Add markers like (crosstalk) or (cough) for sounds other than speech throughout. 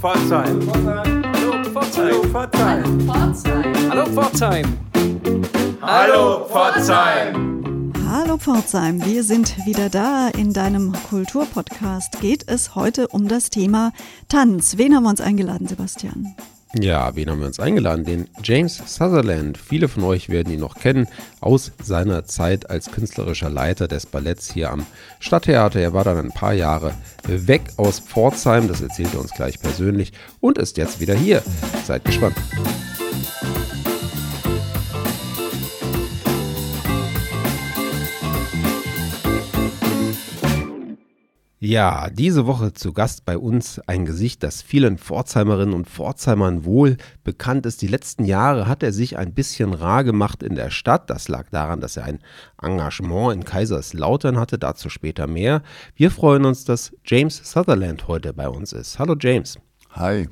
Pforzheim. Hallo Pforzheim. Hallo Pforzheim. Hallo Pforzheim. Hallo Pforzheim. Hallo Pforzheim, wir sind wieder da. In deinem Kulturpodcast geht es heute um das Thema Tanz. Wen haben wir uns eingeladen, Sebastian? Ja, wen haben wir uns eingeladen? Den James Sutherland. Viele von euch werden ihn noch kennen aus seiner Zeit als künstlerischer Leiter des Balletts hier am Stadttheater. Er war dann ein paar Jahre weg aus Pforzheim, das erzählt er uns gleich persönlich und ist jetzt wieder hier. Seid gespannt. Ja, diese Woche zu Gast bei uns ein Gesicht, das vielen Pforzheimerinnen und Pforzheimern wohl bekannt ist. Die letzten Jahre hat er sich ein bisschen rar gemacht in der Stadt. Das lag daran, dass er ein Engagement in Kaiserslautern hatte, dazu später mehr. Wir freuen uns, dass James Sutherland heute bei uns ist. Hallo James. Hi.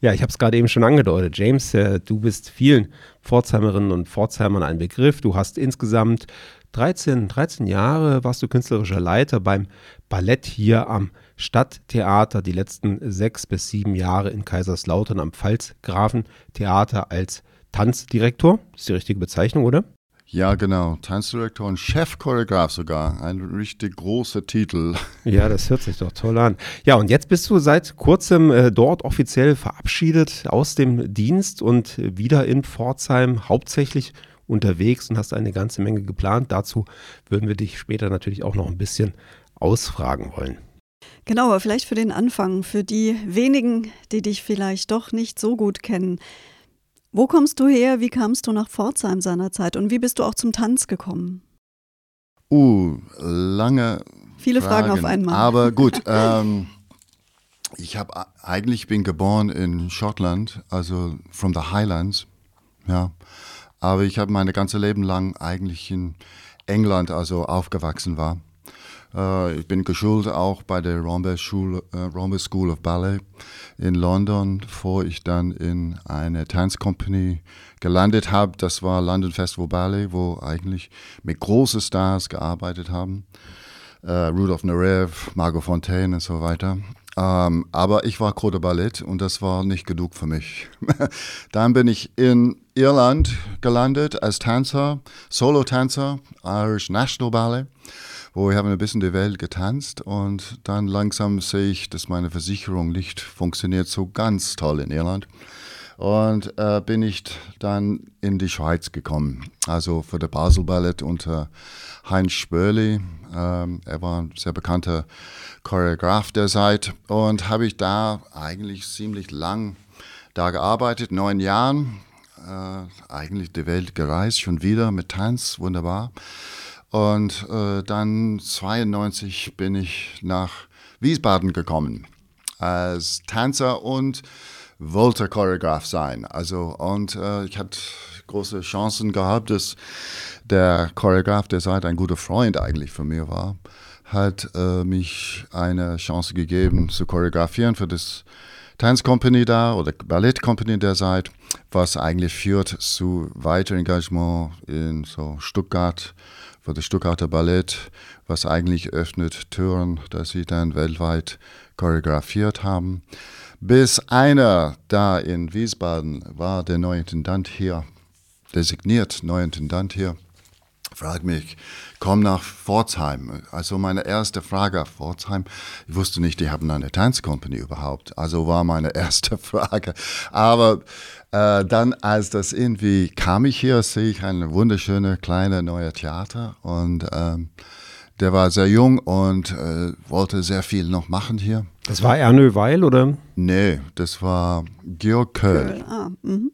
Ja, ich habe es gerade eben schon angedeutet. James, äh, du bist vielen Pforzheimerinnen und Pforzheimern ein Begriff. Du hast insgesamt 13, 13 Jahre warst du künstlerischer Leiter beim Ballett hier am Stadttheater, die letzten sechs bis sieben Jahre in Kaiserslautern am Pfalzgrafentheater als Tanzdirektor. Das ist die richtige Bezeichnung, oder? Ja, genau. Tanzdirektor und Chefchoreograf sogar. Ein richtig großer Titel. (laughs) Ja, das hört sich doch toll an. Ja, und jetzt bist du seit kurzem äh, dort offiziell verabschiedet aus dem Dienst und wieder in Pforzheim, hauptsächlich unterwegs und hast eine ganze Menge geplant. Dazu würden wir dich später natürlich auch noch ein bisschen ausfragen wollen. Genau, aber vielleicht für den Anfang, für die wenigen, die dich vielleicht doch nicht so gut kennen. Wo kommst du her? Wie kamst du nach Pforzheim seinerzeit? Und wie bist du auch zum Tanz gekommen? Uh, lange. Viele Fragen, Fragen auf einmal. Aber (laughs) gut, ähm, ich habe eigentlich bin geboren in Schottland, also from the Highlands, ja. Aber ich habe mein ganzes Leben lang eigentlich in England also aufgewachsen war. Uh, ich bin geschult auch bei der uh, Rombe School of Ballet in London, bevor ich dann in eine Tanzcompany gelandet habe. Das war London Festival Ballet, wo eigentlich mit großen Stars gearbeitet haben. Uh, Rudolf Nureyev, Margot Fontaine und so weiter. Um, aber ich war Cote Ballett und das war nicht genug für mich. (laughs) dann bin ich in Irland gelandet als Tänzer, Solo-Tänzer, Irish National Ballet, wo ich habe ein bisschen die Welt getanzt und dann langsam sehe ich, dass meine Versicherung nicht funktioniert so ganz toll in Irland. Und äh, bin ich dann in die Schweiz gekommen, also für das Basel Ballett unter Heinz Spörli. Ähm, er war ein sehr bekannter Choreograf der Zeit und habe ich da eigentlich ziemlich lang da gearbeitet, neun Jahren, äh, eigentlich die Welt gereist, schon wieder mit Tanz, wunderbar. Und äh, dann 92 bin ich nach Wiesbaden gekommen als Tänzer und wollte Choreograf sein. Also und äh, ich hatte große Chancen gehabt, dass der Choreograf der Zeit ein guter Freund eigentlich von mir war, hat äh, mich eine Chance gegeben zu choreografieren für das Tanzcompany da oder Ballettcompany der Zeit, was eigentlich führt zu weiteren Engagement in so Stuttgart für das Stuttgarter Ballett, was eigentlich öffnet Türen, dass sie dann weltweit choreografiert haben. Bis einer da in Wiesbaden war der neue Intendant hier, designiert neuer Intendant hier, fragt mich, komm nach Pforzheim. Also meine erste Frage auf Pforzheim, ich wusste nicht, die haben eine Tanzcompany überhaupt. Also war meine (laughs) erste Frage. Aber äh, dann, als das irgendwie kam ich hier, sehe ich eine wunderschöne kleine neue Theater und ähm, der war sehr jung und äh, wollte sehr viel noch machen hier. Das war Ernö Weil, oder? Nee, das war Georg Köll. Ah, mhm.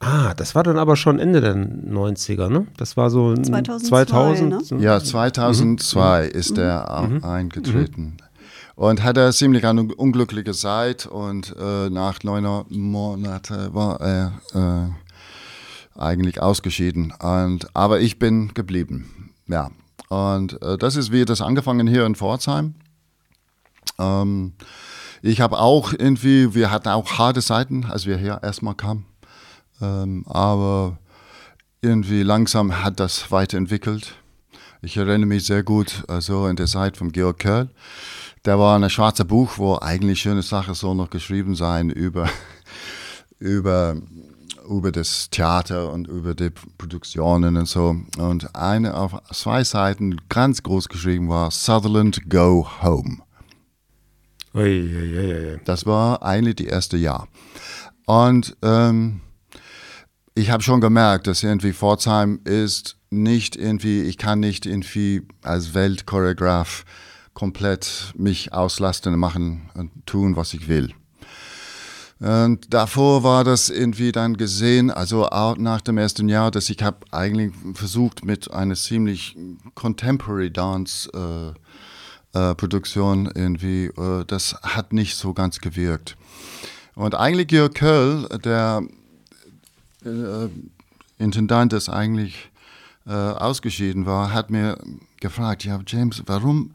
Ah, das war dann aber schon Ende der 90er, ne? Das war so 2002, 2000. ne? Ja, 2002 Mhm. ist er mhm. eingetreten. Und hatte ziemlich eine unglückliche Zeit und äh, nach neun Monaten war er äh, eigentlich ausgeschieden. Und, aber ich bin geblieben. Ja. Und äh, das ist wie das angefangen hier in Pforzheim. Ähm, ich habe auch irgendwie, wir hatten auch harte Seiten, als wir hier erstmal kamen. Ähm, aber irgendwie langsam hat das weiterentwickelt. Ich erinnere mich sehr gut, also in der Zeit von Georg Kerl, da war ein schwarzes Buch, wo eigentlich schöne Sachen so noch geschrieben sein über, (laughs) über, über das Theater und über die Produktionen und so. Und eine auf zwei Seiten ganz groß geschrieben war Sutherland Go Home. Ui, ui, ui, das war eigentlich die erste Jahr. Und ähm, ich habe schon gemerkt, dass irgendwie Pforzheim ist nicht irgendwie, ich kann nicht irgendwie als Weltchoreograf komplett mich auslasten und machen und tun, was ich will. Und davor war das irgendwie dann gesehen, also auch nach dem ersten Jahr, dass ich habe eigentlich versucht mit einer ziemlich Contemporary Dance äh, äh, Produktion irgendwie, äh, das hat nicht so ganz gewirkt. Und eigentlich Jörg Köll, der äh, Intendant, das eigentlich äh, ausgeschieden war, hat mir gefragt, ja James, warum,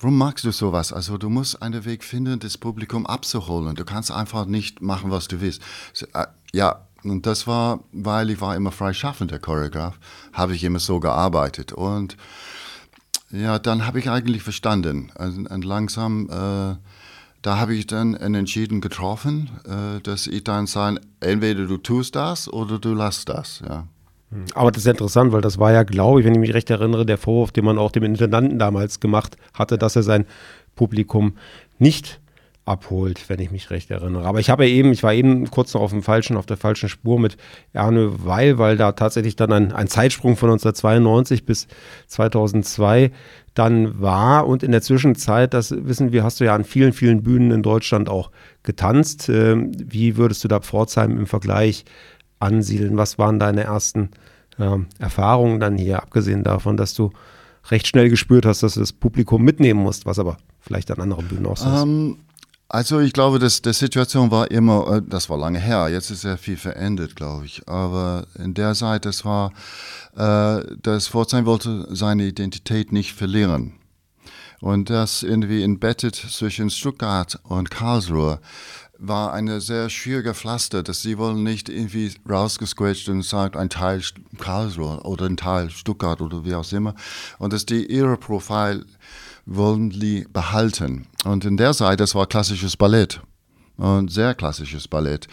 warum magst du sowas? Also du musst einen Weg finden, das Publikum abzuholen. Du kannst einfach nicht machen, was du willst. So, äh, ja, und das war, weil ich war immer freischaffender Choreograf, habe ich immer so gearbeitet. Und ja, dann habe ich eigentlich verstanden. Also, und langsam äh, da habe ich dann einen Entschieden getroffen, äh, dass ich dann sage, entweder du tust das oder du lässt das. Ja. Aber das ist interessant, weil das war ja, glaube ich, wenn ich mich recht erinnere, der Vorwurf, den man auch dem Intendanten damals gemacht hatte, dass er sein Publikum nicht abholt, wenn ich mich recht erinnere. Aber ich habe ja eben, ich war eben kurz noch auf dem falschen, auf der falschen Spur mit Erne Weil, weil da tatsächlich dann ein, ein Zeitsprung von 1992 bis 2002 dann war und in der Zwischenzeit, das wissen wir, hast du ja an vielen, vielen Bühnen in Deutschland auch getanzt. Ähm, wie würdest du da Pforzheim im Vergleich ansiedeln? Was waren deine ersten äh, Erfahrungen dann hier, abgesehen davon, dass du recht schnell gespürt hast, dass du das Publikum mitnehmen musst, was aber vielleicht an anderen Bühnen auch so ist? Um, ähm, also ich glaube, dass die Situation war immer, äh, das war lange her, jetzt ist sehr viel verändert, glaube ich. Aber in der Zeit, das war, äh, das Pforzheim wollte seine Identität nicht verlieren. Und das irgendwie embettet zwischen Stuttgart und Karlsruhe war eine sehr schwierige Pflaster, dass sie wollen nicht irgendwie rausgesquetscht und sagt, ein Teil Karlsruhe oder ein Teil Stuttgart oder wie auch immer. Und dass die ihre Profil wollen die behalten. Und in der Zeit, das war klassisches Ballett und sehr klassisches Ballett.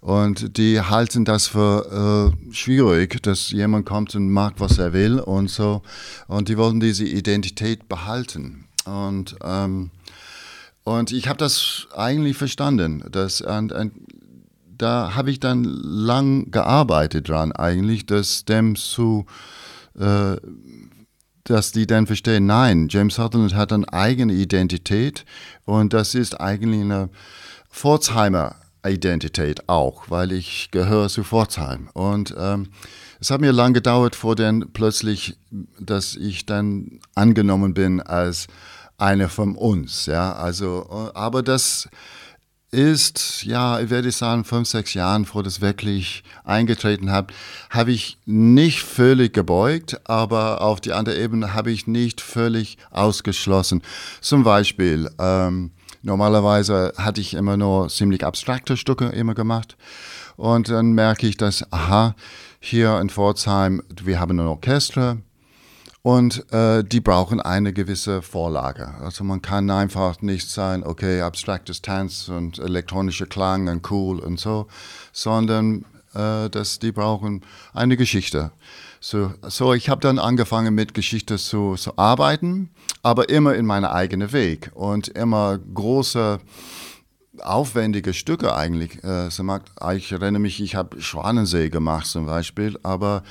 Und die halten das für äh, schwierig, dass jemand kommt und macht, was er will und so. Und die wollen diese Identität behalten. Und, ähm, und ich habe das eigentlich verstanden. Dass, und, und da habe ich dann lang gearbeitet dran, eigentlich, das dem zu äh, dass die dann verstehen, nein, James Sutherland hat eine eigene Identität und das ist eigentlich eine Pforzheimer Identität auch, weil ich gehöre zu Pforzheim. Und ähm, es hat mir lang gedauert, vor dann plötzlich, dass ich dann angenommen bin als einer von uns. Ja, also, aber das ist, ja, ich werde sagen, fünf, sechs Jahren, vor das wirklich eingetreten habe, habe ich nicht völlig gebeugt, aber auf die andere Ebene habe ich nicht völlig ausgeschlossen. Zum Beispiel, ähm, normalerweise hatte ich immer nur ziemlich abstrakte Stücke immer gemacht. Und dann merke ich, dass, aha, hier in Pforzheim, wir haben ein Orchester, und äh, die brauchen eine gewisse Vorlage. Also man kann einfach nicht sagen, okay, abstraktes Tanz und elektronischer Klang und cool und so, sondern äh, dass die brauchen eine Geschichte. So, so ich habe dann angefangen mit Geschichte zu, zu arbeiten, aber immer in meinem eigenen Weg und immer große aufwendige Stücke eigentlich. Äh, ich erinnere mich, ich habe Schwanensee gemacht zum Beispiel, aber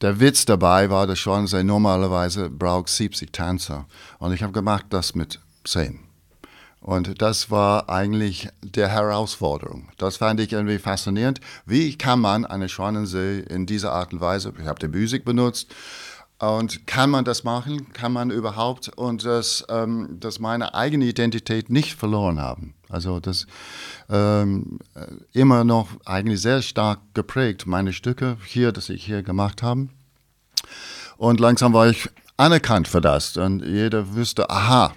der Witz dabei war, dass Schwanensee normalerweise braucht 70 Tänzer und ich habe gemacht das mit 10. Und das war eigentlich der Herausforderung. Das fand ich irgendwie faszinierend. Wie kann man eine Schwanensee in dieser Art und Weise, ich habe die Musik benutzt, und kann man das machen? Kann man überhaupt? Und dass, ähm, dass meine eigene Identität nicht verloren haben. Also das ähm, immer noch eigentlich sehr stark geprägt, meine Stücke hier, dass ich hier gemacht habe. Und langsam war ich anerkannt für das. Und jeder wüsste, aha,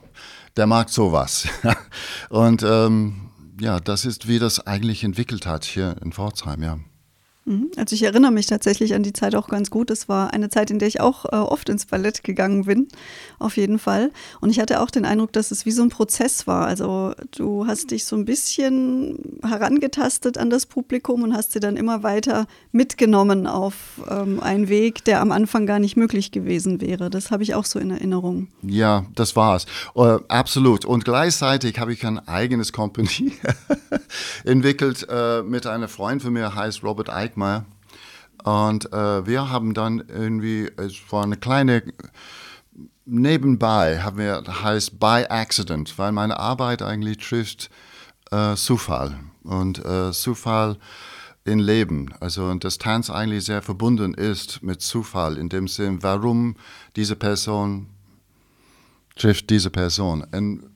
der mag sowas. (laughs) und ähm, ja, das ist, wie das eigentlich entwickelt hat hier in Pforzheim, ja. Mhm. Also ich erinnere mich tatsächlich an die Zeit auch ganz gut. Es war eine Zeit, in der ich auch äh, oft ins Ballett gegangen bin, auf jeden Fall. Und ich hatte auch den Eindruck, dass es wie so ein Prozess war. Also du hast dich so ein bisschen herangetastet an das Publikum und hast sie dann immer weiter mitgenommen auf ähm, einen Weg, der am Anfang gar nicht möglich gewesen wäre. Das habe ich auch so in Erinnerung. Ja, das war's. Uh, absolut. Und gleichzeitig habe ich ein eigenes Company (laughs) entwickelt uh, mit einem Freund von mir, heißt Robert Eick Eickmeyer. Und äh, wir haben dann irgendwie, es war eine kleine, nebenbei haben wir, heißt by accident, weil meine Arbeit eigentlich trifft äh, Zufall und äh, Zufall in Leben. Also und das Tanz eigentlich sehr verbunden ist mit Zufall in dem Sinn, warum diese Person trifft diese Person. Und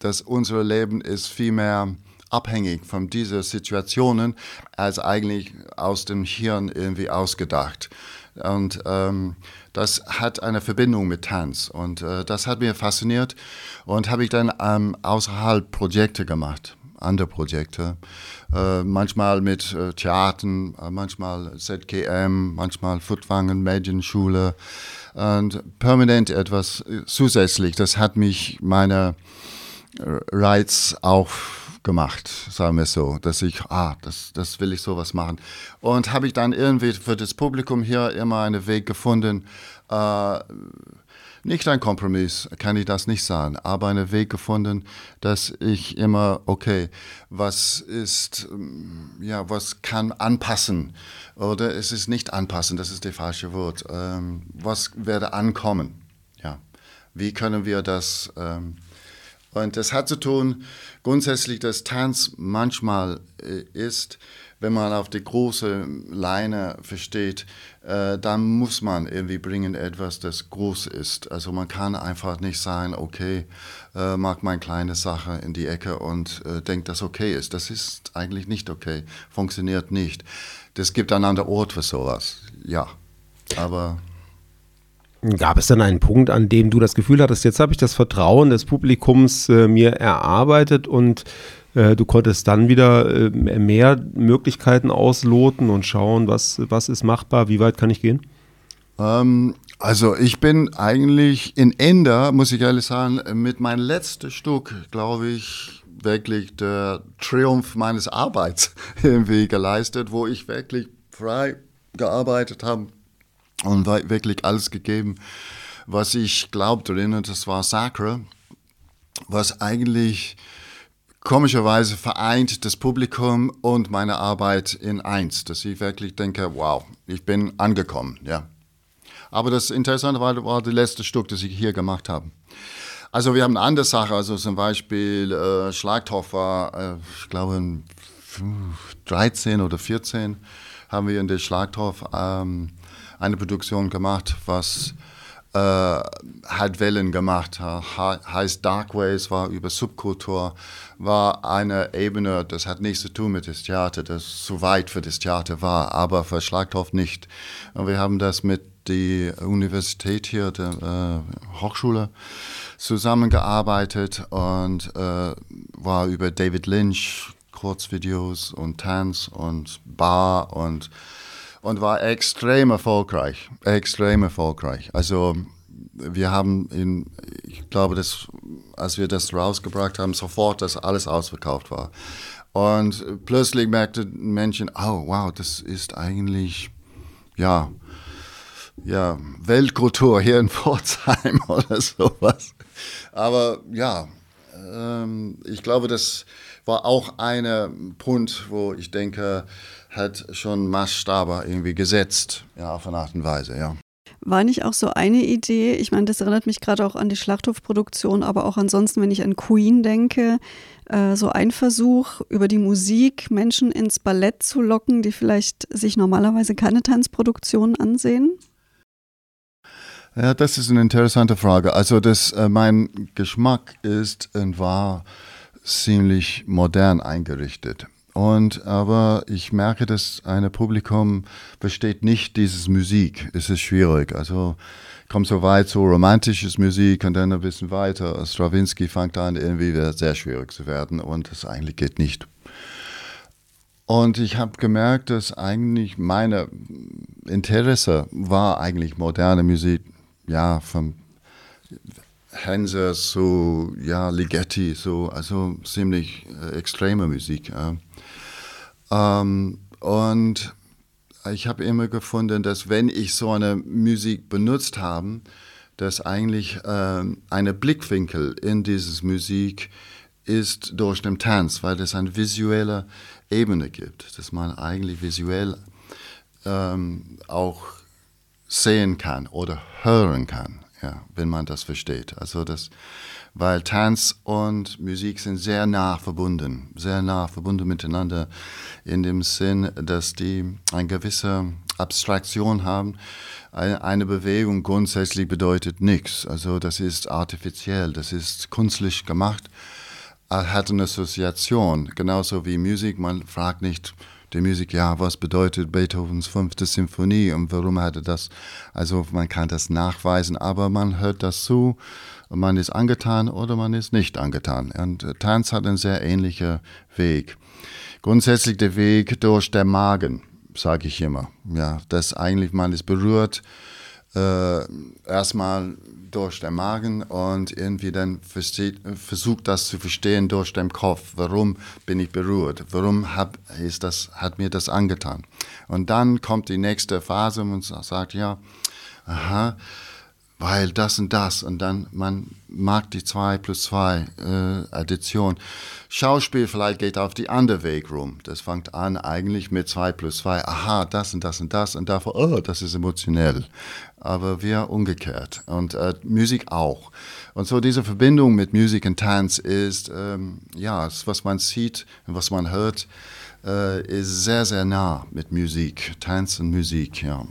dass unser Leben ist viel mehr abhängig von diesen Situationen als eigentlich aus dem Hirn irgendwie ausgedacht. Und ähm, das hat eine Verbindung mit Tanz und äh, das hat mir fasziniert und habe ich dann ähm, außerhalb Projekte gemacht, andere Projekte, äh, manchmal mit äh, Theatern, äh, manchmal ZKM, manchmal Futwangen, Medienschule und permanent etwas äh, zusätzlich. Das hat mich meine äh, Reiz auch gemacht, sagen wir so, dass ich, ah, das, das will ich sowas machen. Und habe ich dann irgendwie für das Publikum hier immer einen Weg gefunden, äh, nicht ein Kompromiss, kann ich das nicht sagen, aber einen Weg gefunden, dass ich immer, okay, was ist, ähm, ja, was kann anpassen oder es ist nicht anpassen, das ist das falsche Wort. Ähm, was werde ankommen? Ja, wie können wir das ähm, und das hat zu tun, grundsätzlich, dass Tanz manchmal äh, ist, wenn man auf die große Leine versteht, äh, dann muss man irgendwie bringen etwas, das groß ist. Also man kann einfach nicht sagen, okay, äh, mag meine kleine Sache in die Ecke und äh, denkt, dass okay ist. Das ist eigentlich nicht okay, funktioniert nicht. Das gibt einen anderen Ort für sowas, ja. Aber Gab es dann einen Punkt, an dem du das Gefühl hattest, jetzt habe ich das Vertrauen des Publikums äh, mir erarbeitet und äh, du konntest dann wieder äh, mehr Möglichkeiten ausloten und schauen, was, was ist machbar, wie weit kann ich gehen? Ähm, also ich bin eigentlich in Ender, muss ich ehrlich sagen, mit meinem letzten Stück, glaube ich, wirklich der Triumph meines Arbeits (laughs) irgendwie geleistet, wo ich wirklich frei gearbeitet habe und wirklich alles gegeben, was ich glaubte das war Sacre, was eigentlich komischerweise vereint das Publikum und meine Arbeit in eins, dass ich wirklich denke, wow, ich bin angekommen, ja. Aber das Interessante war, war das letzte Stück, das ich hier gemacht habe. Also wir haben eine andere Sache, also zum Beispiel äh, Schlagtorf war, äh, ich glaube, 13 oder 14 haben wir in der Schlagtorf ähm, eine Produktion gemacht, was äh, hat Wellen gemacht, heißt Dark Ways, war über Subkultur, war eine Ebene, das hat nichts zu tun mit dem Theater, das zu weit für das Theater war, aber für Schlagtorf nicht. Und wir haben das mit der Universität hier, der äh, Hochschule, zusammengearbeitet und äh, war über David Lynch, Kurzvideos und Tanz und Bar und und war extrem erfolgreich, extrem erfolgreich. Also wir haben in, ich glaube, dass, als wir das rausgebracht haben, sofort, dass alles ausverkauft war. Und plötzlich merkten Menschen, oh wow, das ist eigentlich, ja, ja, Weltkultur hier in Pforzheim (laughs) oder sowas. Aber ja, ähm, ich glaube, das war auch ein Punkt, wo ich denke, hat schon Maßstabe irgendwie gesetzt, ja, auf eine Art und Weise, ja. War nicht auch so eine Idee, ich meine, das erinnert mich gerade auch an die Schlachthofproduktion, aber auch ansonsten, wenn ich an Queen denke, äh, so ein Versuch, über die Musik Menschen ins Ballett zu locken, die vielleicht sich normalerweise keine Tanzproduktion ansehen? Ja, das ist eine interessante Frage. Also das, äh, mein Geschmack ist und war ziemlich modern eingerichtet. Und aber ich merke, dass ein Publikum versteht nicht dieses Musik. Es ist schwierig. Also kommt so weit, so romantisches Musik und dann ein bisschen weiter. Stravinsky fängt an, irgendwie sehr schwierig zu werden und das eigentlich geht nicht. Und ich habe gemerkt, dass eigentlich meine Interesse war eigentlich moderne Musik, ja, vom Henser zu, ja, Ligeti, so, also ziemlich äh, extreme Musik. Äh. Ähm, und ich habe immer gefunden, dass wenn ich so eine Musik benutzt habe, dass eigentlich äh, eine Blickwinkel in dieses Musik ist durch den Tanz, weil es eine visuelle Ebene gibt, dass man eigentlich visuell ähm, auch sehen kann oder hören kann, ja, wenn man das versteht. Also das, weil Tanz und Musik sind sehr nah verbunden, sehr nah verbunden miteinander in dem Sinn, dass die eine gewisse Abstraktion haben. Eine Bewegung grundsätzlich bedeutet nichts. Also das ist artifiziell, das ist künstlich gemacht, hat eine Assoziation, genauso wie Musik. Man fragt nicht, die Musik, ja, was bedeutet Beethovens fünfte Symphonie und warum hat er das? Also man kann das nachweisen, aber man hört das zu man ist angetan oder man ist nicht angetan. Und äh, Tanz hat einen sehr ähnlichen Weg. Grundsätzlich der Weg durch den Magen, sage ich immer. Ja, das eigentlich, man ist berührt, äh, erstmal durch den Magen und irgendwie dann versteht, versucht das zu verstehen durch den Kopf. Warum bin ich berührt? Warum hab, ist das, hat mir das angetan? Und dann kommt die nächste Phase und sagt, ja, aha, weil das und das und dann man mag die 2 plus 2 äh, Addition. Schauspiel vielleicht geht auf die andere Weg rum. Das fängt an eigentlich mit 2 plus 2. Aha, das und das und das und davor, oh, das ist emotionell. Aber wir umgekehrt und äh, Musik auch. Und so diese Verbindung mit Musik und Tanz ist, ähm, ja, was man sieht und was man hört, äh, ist sehr, sehr nah mit Musik, Tanz und Musik, ja.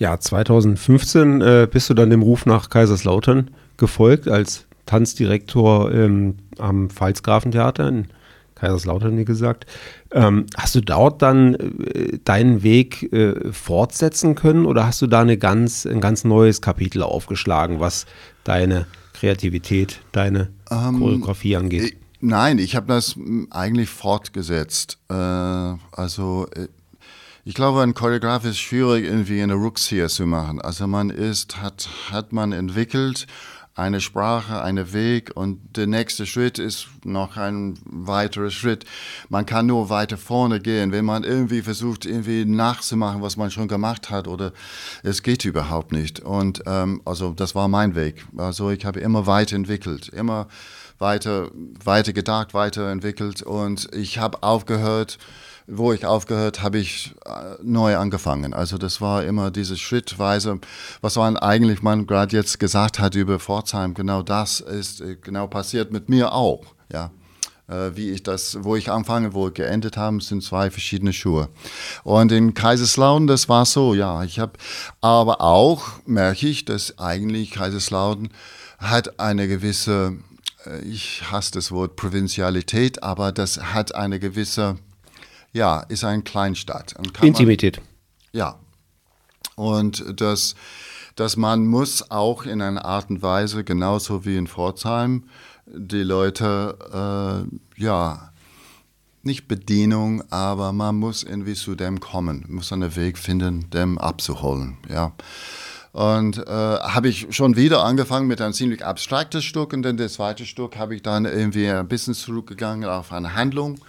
Ja, 2015 äh, bist du dann dem Ruf nach Kaiserslautern gefolgt als Tanzdirektor ähm, am Pfalzgrafentheater in Kaiserslautern, wie gesagt. Ähm, hast du dort dann äh, deinen Weg äh, fortsetzen können oder hast du da eine ganz, ein ganz neues Kapitel aufgeschlagen, was deine Kreativität, deine ähm, Choreografie angeht? Ich, nein, ich habe das eigentlich fortgesetzt. Äh, also äh, ich glaube, ein Choreograf ist schwierig, irgendwie eine Rückzieher zu machen. Also man ist, hat, hat man entwickelt eine Sprache, einen Weg und der nächste Schritt ist noch ein weiterer Schritt. Man kann nur weiter vorne gehen, wenn man irgendwie versucht, irgendwie nachzumachen, was man schon gemacht hat oder es geht überhaupt nicht. Und ähm, also das war mein Weg. Also ich habe immer weiterentwickelt, immer weiter, weiter gedacht, weiterentwickelt und ich habe aufgehört, wo ich aufgehört, habe ich äh, neu angefangen. Also das war immer diese Schrittweise, was man eigentlich man gerade jetzt gesagt hat über Pforzheim, genau das ist äh, genau passiert mit mir auch. Ja, äh, wie ich das, wo ich anfange, wo ich geendet habe, sind zwei verschiedene Schuhe. Und in Kaiserslautern, das war so, ja. Ich habe, aber auch merke ich, dass eigentlich Kaiserslautern hat eine gewisse, ich hasse das Wort Provinzialität, aber das hat eine gewisse ja, ist eine Kleinstadt. Intimität. Man, ja. Und das, dass man muss auch in einer Art und Weise, genauso wie in Pforzheim, die Leute, äh, ja, nicht Bedienung, aber man muss irgendwie zu dem kommen, muss einen Weg finden, dem abzuholen, ja. Und äh, habe ich schon wieder angefangen mit einem ziemlich abstraktes Stück und dann das zweite Stück habe ich dann irgendwie ein bisschen zurückgegangen auf eine Handlung.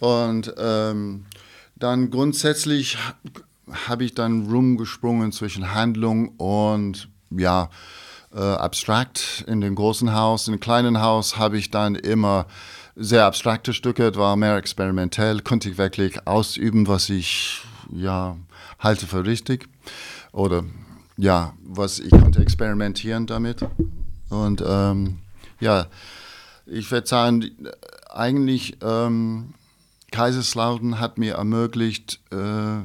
Und ähm, dann grundsätzlich habe ich dann rumgesprungen zwischen Handlung und ja, äh, abstrakt. In dem großen Haus, im kleinen Haus habe ich dann immer sehr abstrakte Stücke, war mehr experimentell, konnte ich wirklich ausüben, was ich ja halte für richtig. Oder ja, was ich konnte experimentieren damit. Und ähm, ja, ich würde sagen, eigentlich ähm, Kaiserslautern hat mir ermöglicht, äh,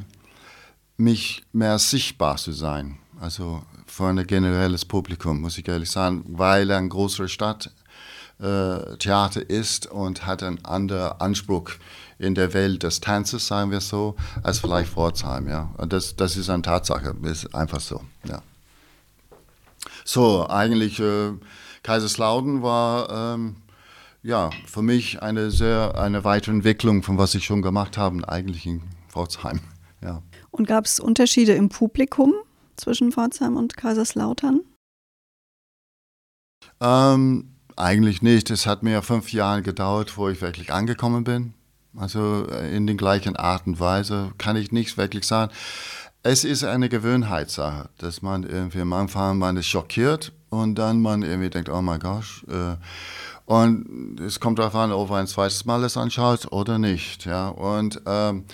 mich mehr sichtbar zu sein. Also für ein generelles Publikum, muss ich ehrlich sagen, weil eine größere Stadt äh, ist und hat einen anderen Anspruch in der Welt des Tanzes, sagen wir so, als vielleicht Pforzheim. Ja. Und das, das ist eine Tatsache, ist einfach so. Ja. So, eigentlich äh, Kaiserslautern war ähm, ja, für mich eine sehr, eine Weiterentwicklung von was ich schon gemacht habe, eigentlich in Pforzheim. (laughs) Ja. Und gab es Unterschiede im Publikum zwischen Pforzheim und Kaiserslautern? Ähm, eigentlich nicht. Es hat mir fünf Jahre gedauert, wo ich wirklich angekommen bin. Also äh, in den gleichen Art und Weise kann ich nichts wirklich sagen. Es ist eine Gewöhnheitssache, dass man irgendwie am Anfang man ist schockiert und dann man irgendwie denkt, oh mein Gott. Äh, und es kommt darauf an, ob man ein zweites Mal es anschaut oder nicht. Ja. Und ähm,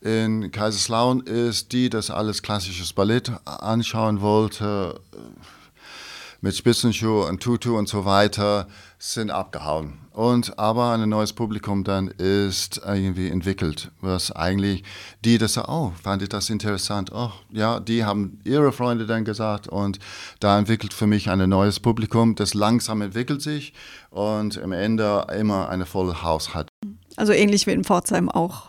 in Kaiserslautern ist die, das alles klassisches Ballett anschauen wollte, mit Spitzenschuhe und Tutu und so weiter, sind abgehauen. Und aber ein neues Publikum dann ist irgendwie entwickelt, was eigentlich die, das oh, fand ich das interessant, oh, ja, die haben ihre Freunde dann gesagt und da entwickelt für mich ein neues Publikum, das langsam entwickelt sich und am Ende immer eine volle Haus hat. Also ähnlich wie in Pforzheim auch.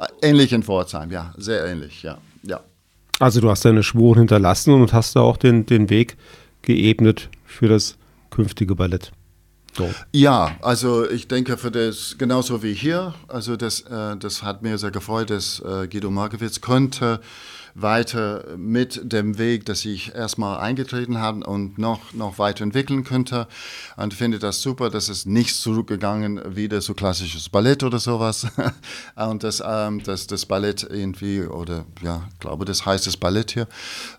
Äh, ähnlich in Pforzheim, ja, sehr ähnlich, ja, ja. Also du hast deine Spuren hinterlassen und hast da auch den, den Weg geebnet für das künftige Ballett. So. Ja, also ich denke für das genauso wie hier, also das, äh, das hat mir sehr gefreut, dass äh, Guido Markowitz könnte weiter mit dem Weg, dass ich erstmal eingetreten habe und noch, noch weiterentwickeln könnte. Und finde das super, dass es nicht zurückgegangen wieder so klassisches Ballett oder sowas. (laughs) und dass, ähm, dass das Ballett irgendwie, oder ja, ich glaube, das heißt das Ballett hier,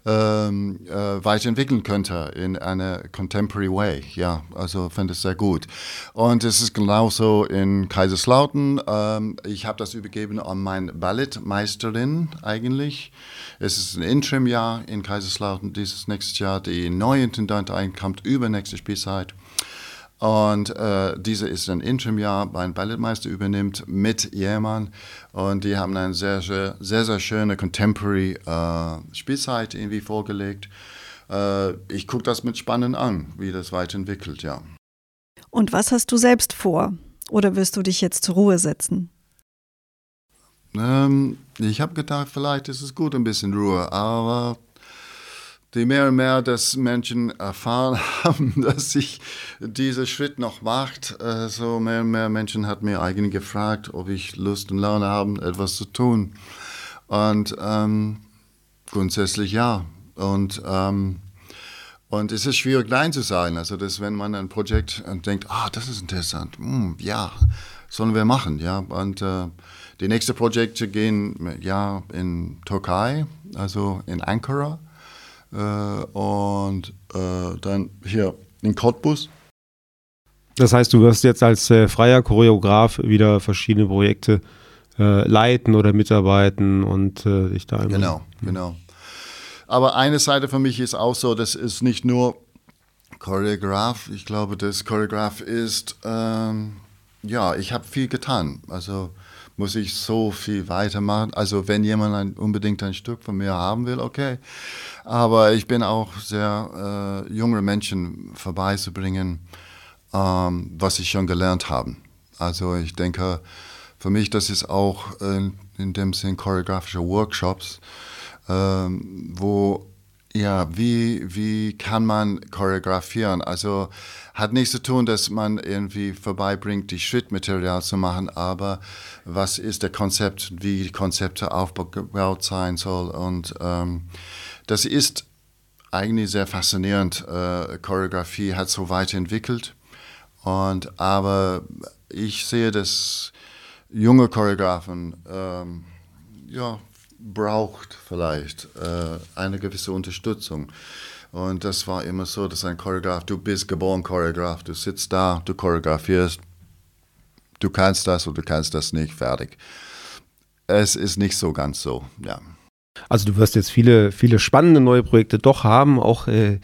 ähm, äh, weiterentwickeln könnte in einer Contemporary Way. Ja, also finde es sehr gut. Und es ist genauso in Kaiserslautern. Ähm, ich habe das übergeben an meine Ballettmeisterin eigentlich. Es ist ein Interim-Jahr in Kaiserslautern dieses nächstes Jahr. Die neue Intendantin kommt übernächste Spielzeit. Und äh, diese ist ein Interim-Jahr, mein Ballettmeister übernimmt mit Jährmann. Und die haben eine sehr, sehr, sehr, sehr schöne Contemporary äh, Spielzeit irgendwie vorgelegt. Äh, ich gucke das mit Spannend an, wie das weiterentwickelt, ja. Und was hast du selbst vor? Oder wirst du dich jetzt zur Ruhe setzen? Ähm, ich habe gedacht, vielleicht ist es gut, ein bisschen Ruhe, aber die mehr und mehr, dass Menschen erfahren (laughs) haben, dass sich dieser Schritt noch macht, äh, so mehr und mehr Menschen hat mir eigentlich gefragt, ob ich Lust und Laune habe, etwas zu tun. Und ähm, grundsätzlich ja. Und, ähm, und es ist schwierig, Nein zu sein. Also, dass wenn man ein Projekt denkt, ah, das ist interessant, hm, ja, sollen wir machen, ja. Und äh, die nächsten Projekte gehen ja in Türkei, also in Ankara äh, und äh, dann hier in Cottbus. Das heißt, du wirst jetzt als äh, freier Choreograf wieder verschiedene Projekte äh, leiten oder mitarbeiten und äh, dich da einmal. Genau, genau. Aber eine Seite für mich ist auch so, das ist nicht nur Choreograf. Ich glaube, das Choreograf ist, ähm, ja, ich habe viel getan. Also muss ich so viel weitermachen. Also wenn jemand ein, unbedingt ein Stück von mir haben will, okay. Aber ich bin auch sehr äh, junge Menschen vorbeizubringen, ähm, was ich schon gelernt habe. Also ich denke, für mich das ist auch äh, in dem Sinn choreografische Workshops, ähm, wo ja, wie, wie kann man choreografieren? Also hat nichts zu tun, dass man irgendwie vorbeibringt, die Schrittmaterial zu machen, aber was ist der Konzept, wie die Konzepte aufgebaut sein soll. Und ähm, das ist eigentlich sehr faszinierend. Äh, Choreografie hat so weiterentwickelt. Und, aber ich sehe, dass junge Choreografen ähm, ja, braucht vielleicht äh, eine gewisse Unterstützung. Und das war immer so, dass ein Choreograf, du bist geboren Choreograf, du sitzt da, du choreografierst, du kannst das oder du kannst das nicht, fertig. Es ist nicht so ganz so, ja. Also du wirst jetzt viele, viele spannende neue Projekte doch haben, auch äh,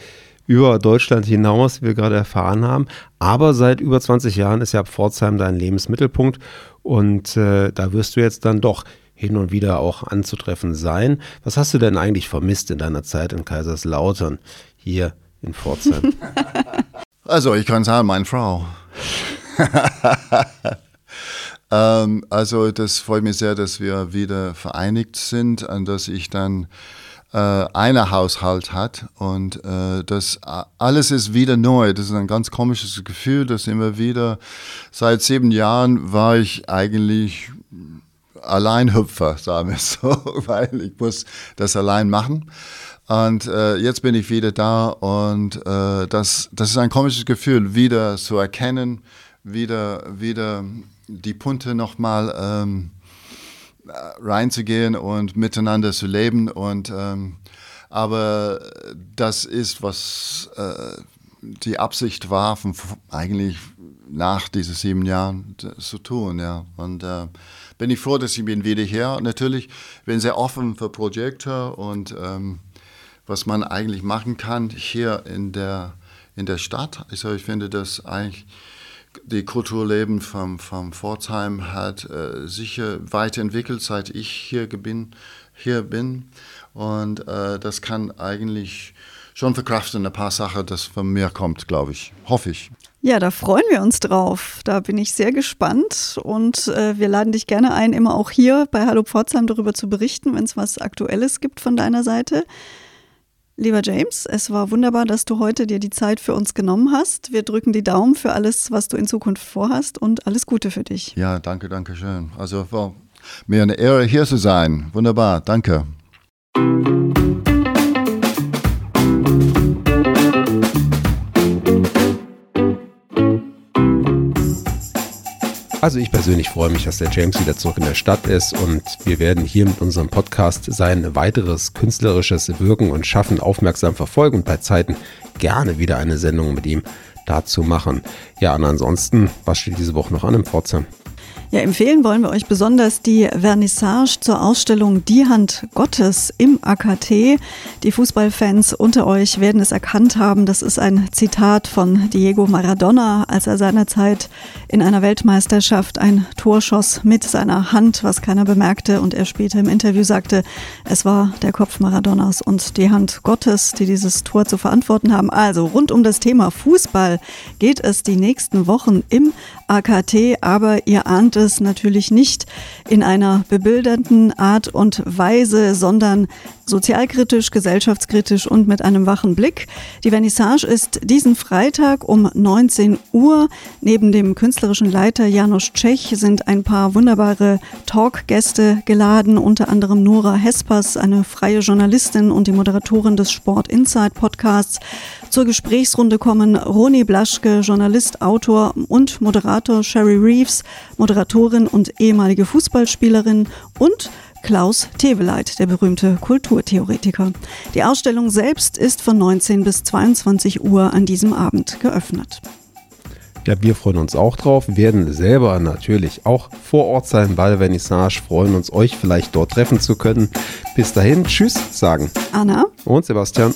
über Deutschland hinaus, wie wir gerade erfahren haben. Aber seit über 20 Jahren ist ja Pforzheim dein Lebensmittelpunkt und äh, da wirst du jetzt dann doch hin und wieder auch anzutreffen sein. Was hast du denn eigentlich vermisst in deiner Zeit in Kaiserslautern hier in Pforzheim? (laughs) Also ich kann sagen, meine Frau. (laughs) ähm, also das freut mich sehr, dass wir wieder vereinigt sind und dass ich dann äh, einen Haushalt hat und äh, das alles ist wieder neu. Das ist ein ganz komisches Gefühl, dass immer wieder seit sieben Jahren war ich eigentlich Alleinhüpfer, sagen wir so, (laughs) weil ich muss das allein machen. Und äh, jetzt bin ich wieder da und äh, das, das ist ein komisches Gefühl, wieder zu erkennen, wieder, wieder die Punkte nochmal ähm, reinzugehen und miteinander zu leben. Und, ähm, aber das ist, was äh, die Absicht war, von, eigentlich nach diesen sieben Jahren zu tun. Ja. Und äh, bin ich froh, dass ich bin wieder hier. Natürlich bin sehr offen für Projekte und ähm, was man eigentlich machen kann hier in der, in der Stadt. Also ich finde, dass eigentlich die Kulturleben vom, vom Pforzheim hat äh, sicher weiterentwickelt, seit ich hier bin. Hier bin. Und äh, das kann eigentlich schon verkraften, ein paar Sachen, das von mir kommt, glaube ich. Hoffe ich. Ja, da freuen wir uns drauf. Da bin ich sehr gespannt und äh, wir laden dich gerne ein, immer auch hier bei Hallo Pforzheim darüber zu berichten, wenn es was Aktuelles gibt von deiner Seite. Lieber James, es war wunderbar, dass du heute dir die Zeit für uns genommen hast. Wir drücken die Daumen für alles, was du in Zukunft vorhast und alles Gute für dich. Ja, danke, danke schön. Also war mir eine Ehre, hier zu sein. Wunderbar, danke. Also ich persönlich freue mich, dass der James wieder zurück in der Stadt ist und wir werden hier mit unserem Podcast sein weiteres künstlerisches Wirken und Schaffen aufmerksam verfolgen und bei Zeiten gerne wieder eine Sendung mit ihm dazu machen. Ja, und ansonsten, was steht diese Woche noch an im Pforzheim? Ja, empfehlen wollen wir euch besonders die Vernissage zur Ausstellung Die Hand Gottes im AKT. Die Fußballfans unter euch werden es erkannt haben. Das ist ein Zitat von Diego Maradona, als er seinerzeit in einer Weltmeisterschaft ein Tor schoss mit seiner Hand, was keiner bemerkte. Und er später im Interview sagte, es war der Kopf Maradonas und die Hand Gottes, die dieses Tor zu verantworten haben. Also rund um das Thema Fußball geht es die nächsten Wochen im AKT, aber ihr ahnt es natürlich nicht in einer bebildernden Art und Weise, sondern sozialkritisch, gesellschaftskritisch und mit einem wachen Blick. Die Vernissage ist diesen Freitag um 19 Uhr. Neben dem künstlerischen Leiter Janusz Tschech sind ein paar wunderbare Talkgäste geladen, unter anderem Nora Hespers, eine freie Journalistin und die Moderatorin des Sport Inside Podcasts. Zur Gesprächsrunde kommen Roni Blaschke, Journalist, Autor und Moderator, Sherry Reeves, Moderatorin und ehemalige Fußballspielerin und Klaus Teweleit, der berühmte Kulturtheoretiker. Die Ausstellung selbst ist von 19 bis 22 Uhr an diesem Abend geöffnet. Ja, wir freuen uns auch drauf, wir werden selber natürlich auch vor Ort sein bei der Vernissage, freuen uns, euch vielleicht dort treffen zu können. Bis dahin, tschüss sagen. Anna und Sebastian.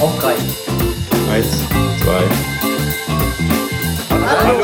Auf drei. Eins, zwei. Hallo.